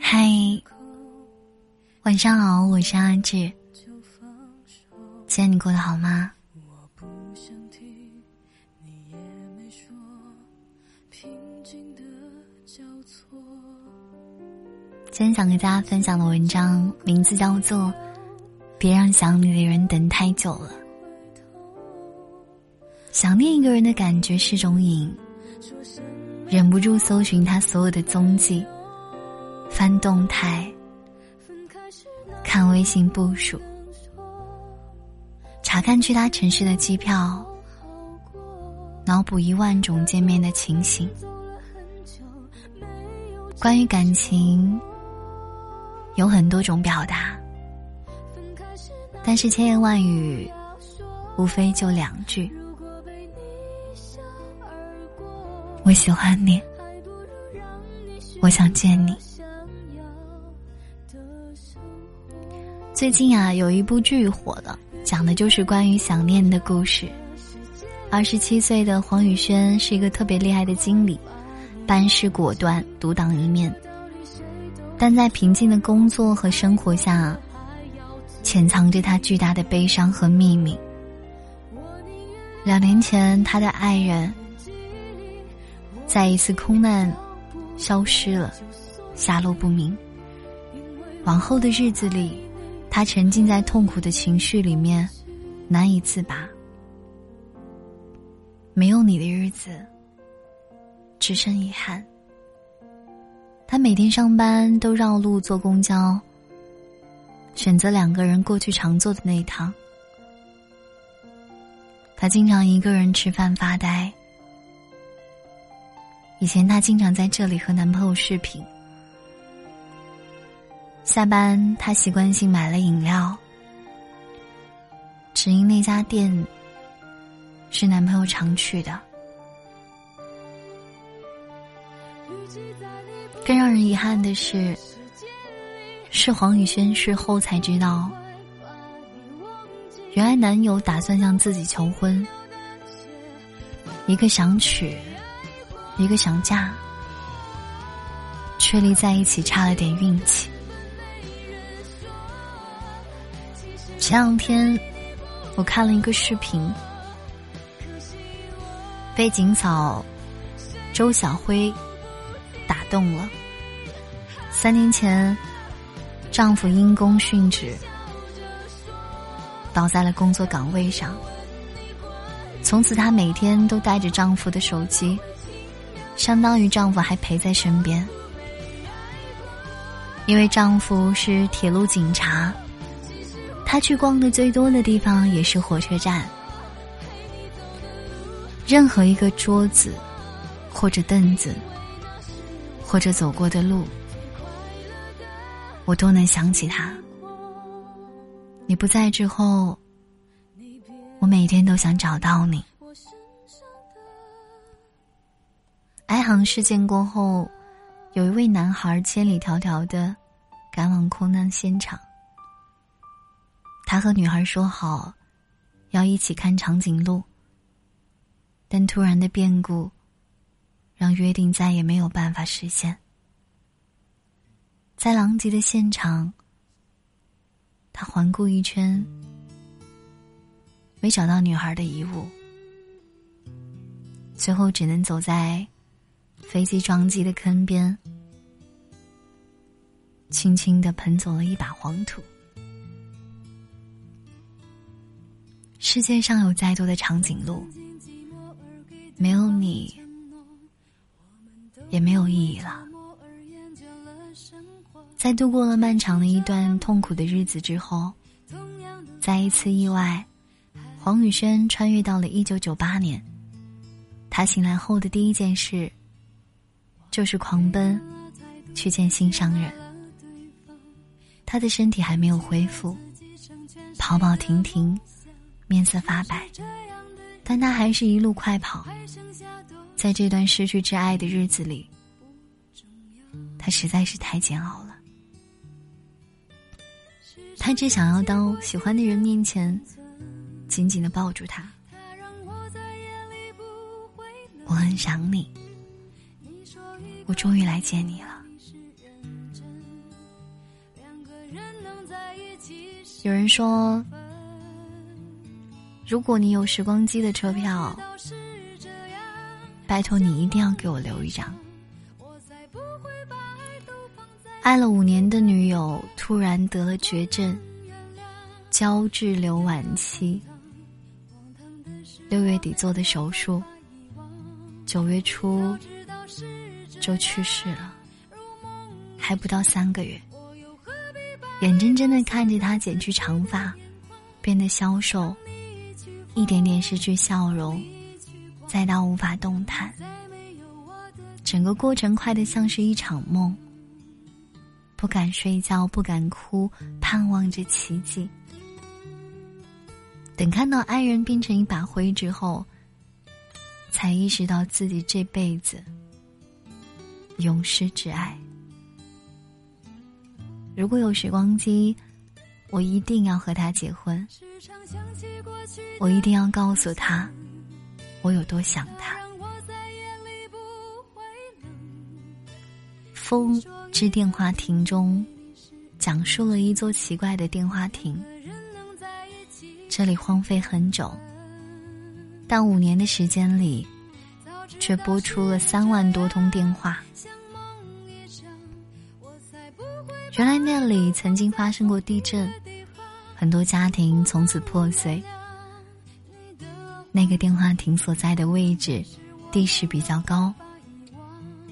嗨，晚上好，我是阿志。今天你过得好吗？今天想跟大家分享的文章名字叫做《别让想你的人等太久了》。想念一个人的感觉是种瘾，忍不住搜寻他所有的踪迹。翻动态，看微信步数，查看去他城市的机票，脑补一万种见面的情形。关于感情，有很多种表达，但是千言万语，无非就两句：我喜欢你，我想见你。最近啊，有一部剧火了，讲的就是关于想念的故事。二十七岁的黄宇轩是一个特别厉害的经理，办事果断，独当一面。但在平静的工作和生活下，潜藏着他巨大的悲伤和秘密。两年前，他的爱人在一次空难消失了，下落不明。往后的日子里。他沉浸在痛苦的情绪里面，难以自拔。没有你的日子，只剩遗憾。他每天上班都绕路坐公交，选择两个人过去常坐的那一趟。他经常一个人吃饭发呆。以前他经常在这里和男朋友视频。下班，他习惯性买了饮料，只因那家店是男朋友常去的。更让人遗憾的是，是黄宇轩事后才知道，原来男友打算向自己求婚，一个想娶，一个想嫁，却离在一起差了点运气。前两天，我看了一个视频，被警嫂周小辉打动了。三年前，丈夫因公殉职，倒在了工作岗位上。从此，她每天都带着丈夫的手机，相当于丈夫还陪在身边。因为丈夫是铁路警察。他去逛的最多的地方也是火车站，任何一个桌子，或者凳子，或者走过的路，我都能想起他。你不在之后，我每天都想找到你。哀航事件过后，有一位男孩千里迢迢的赶往空难现场。他和女孩说好，要一起看长颈鹿。但突然的变故，让约定再也没有办法实现。在狼藉的现场，他环顾一圈，没找到女孩的遗物，最后只能走在飞机撞击的坑边，轻轻的喷走了一把黄土。世界上有再多的长颈鹿，没有你，也没有意义了。在度过了漫长的一段痛苦的日子之后，在一次意外，黄宇轩穿越到了一九九八年。他醒来后的第一件事，就是狂奔去见心上人。他的身体还没有恢复，跑跑停停。面色发白，但他还是一路快跑。在这段失去挚爱的日子里，他实在是太煎熬了。他只想要到喜欢的人面前紧紧的抱住他。我很想你，我终于来见你了。有人说。如果你有时光机的车票，拜托你一定要给我留一张。爱了五年的女友突然得了绝症，胶质瘤晚期，六月底做的手术，九月初就去世了，还不到三个月。眼睁睁的看着他剪去长发，变得消瘦，一点点失去笑容，再到无法动弹，整个过程快得像是一场梦。不敢睡觉，不敢哭，盼望着奇迹。等看到爱人变成一把灰之后，才意识到自己这辈子永失挚爱。如果有时光机，我一定要和他结婚。我一定要告诉他，我有多想他。风之电话亭中，讲述了一座奇怪的电话亭。这里荒废很久，但五年的时间里，却拨出了三万多通电话。原来那里曾经发生过地震，很多家庭从此破碎。那个电话亭所在的位置，地势比较高，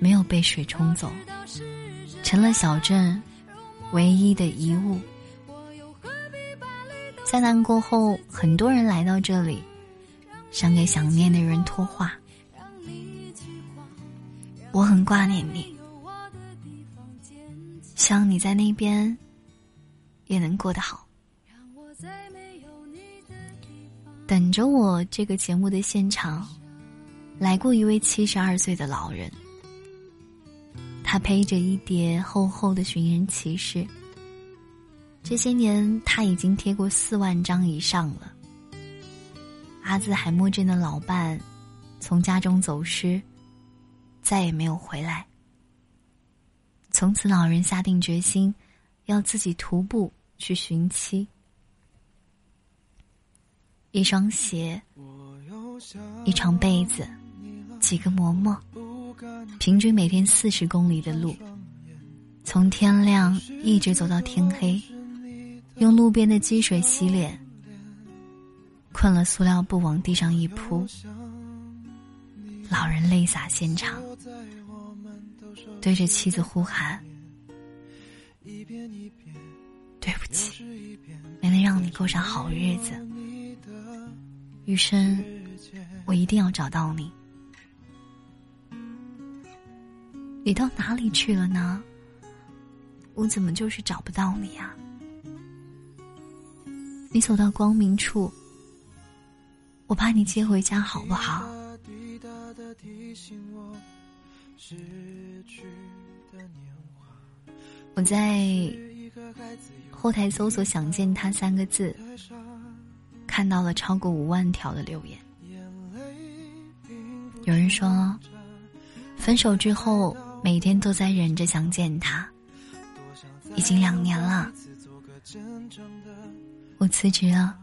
没有被水冲走，成了小镇唯一的遗物。灾难过后，很多人来到这里，想给想念的人托话。我很挂念你。希望你在那边也能过得好。等着我这个节目的现场，来过一位七十二岁的老人，他背着一叠厚厚的寻人启事。这些年他已经贴过四万张以上了。阿兹海默症的老伴从家中走失，再也没有回来。从此，老人下定决心，要自己徒步去寻妻。一双鞋，一床被子，几个馍馍，平均每天四十公里的路，从天亮一直走到天黑，用路边的积水洗脸，困了塑料布往地上一铺，老人泪洒现场。对着妻子呼喊：“对不起，没能让你过上好日子。余生，我一定要找到你。你到哪里去了呢？我怎么就是找不到你呀？你走到光明处，我把你接回家，好不好？”我在后台搜索“想见他”三个字，看到了超过五万条的留言。有人说，分手之后每天都在忍着想见他，已经两年了。我辞职了，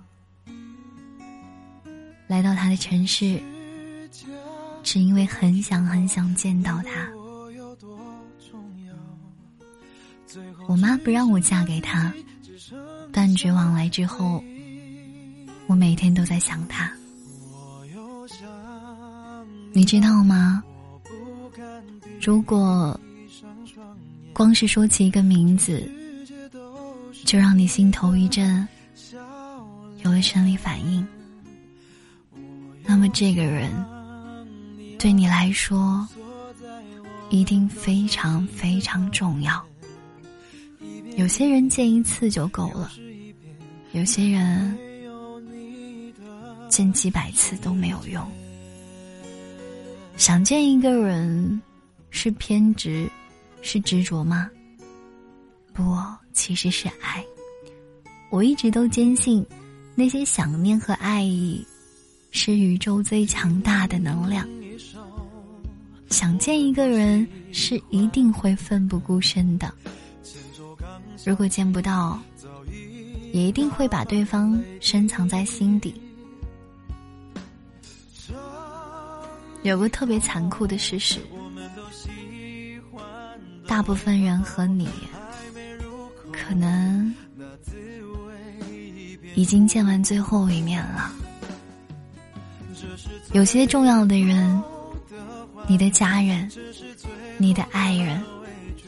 来到他的城市。只因为很想很想见到他，我妈不让我嫁给他，断绝往来之后，我每天都在想他。你知道吗？如果光是说起一个名字，就让你心头一震，有了生理反应，那么这个人。对你来说，一定非常非常重要。有些人见一次就够了，有些人见几百次都没有用。想见一个人，是偏执，是执着吗？不，其实是爱。我一直都坚信，那些想念和爱意，是宇宙最强大的能量。想见一个人是一定会奋不顾身的，如果见不到，也一定会把对方深藏在心底。有个特别残酷的事实，大部分人和你，可能已经见完最后一面了。有些重要的人，你的家人，你的爱人，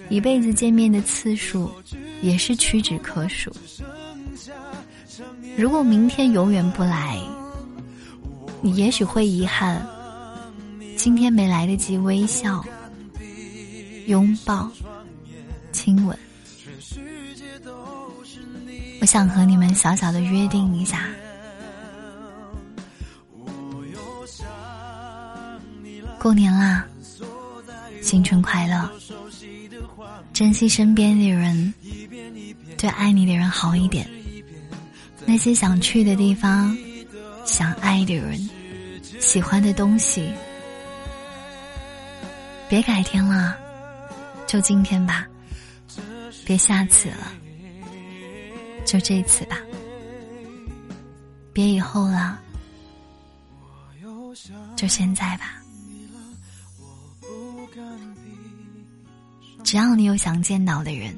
一辈子见面的次数也是屈指可数。如果明天永远不来，你也许会遗憾，今天没来得及微笑、拥抱、亲吻。我想和你们小小的约定一下。过年啦，新春快乐！珍惜身边的人，对爱你的人好一点。那些想去的地方，想爱的人，喜欢的东西，别改天了，就今天吧。别下次了，就这次吧。别以后了，就现在吧。只要你有想见到的人，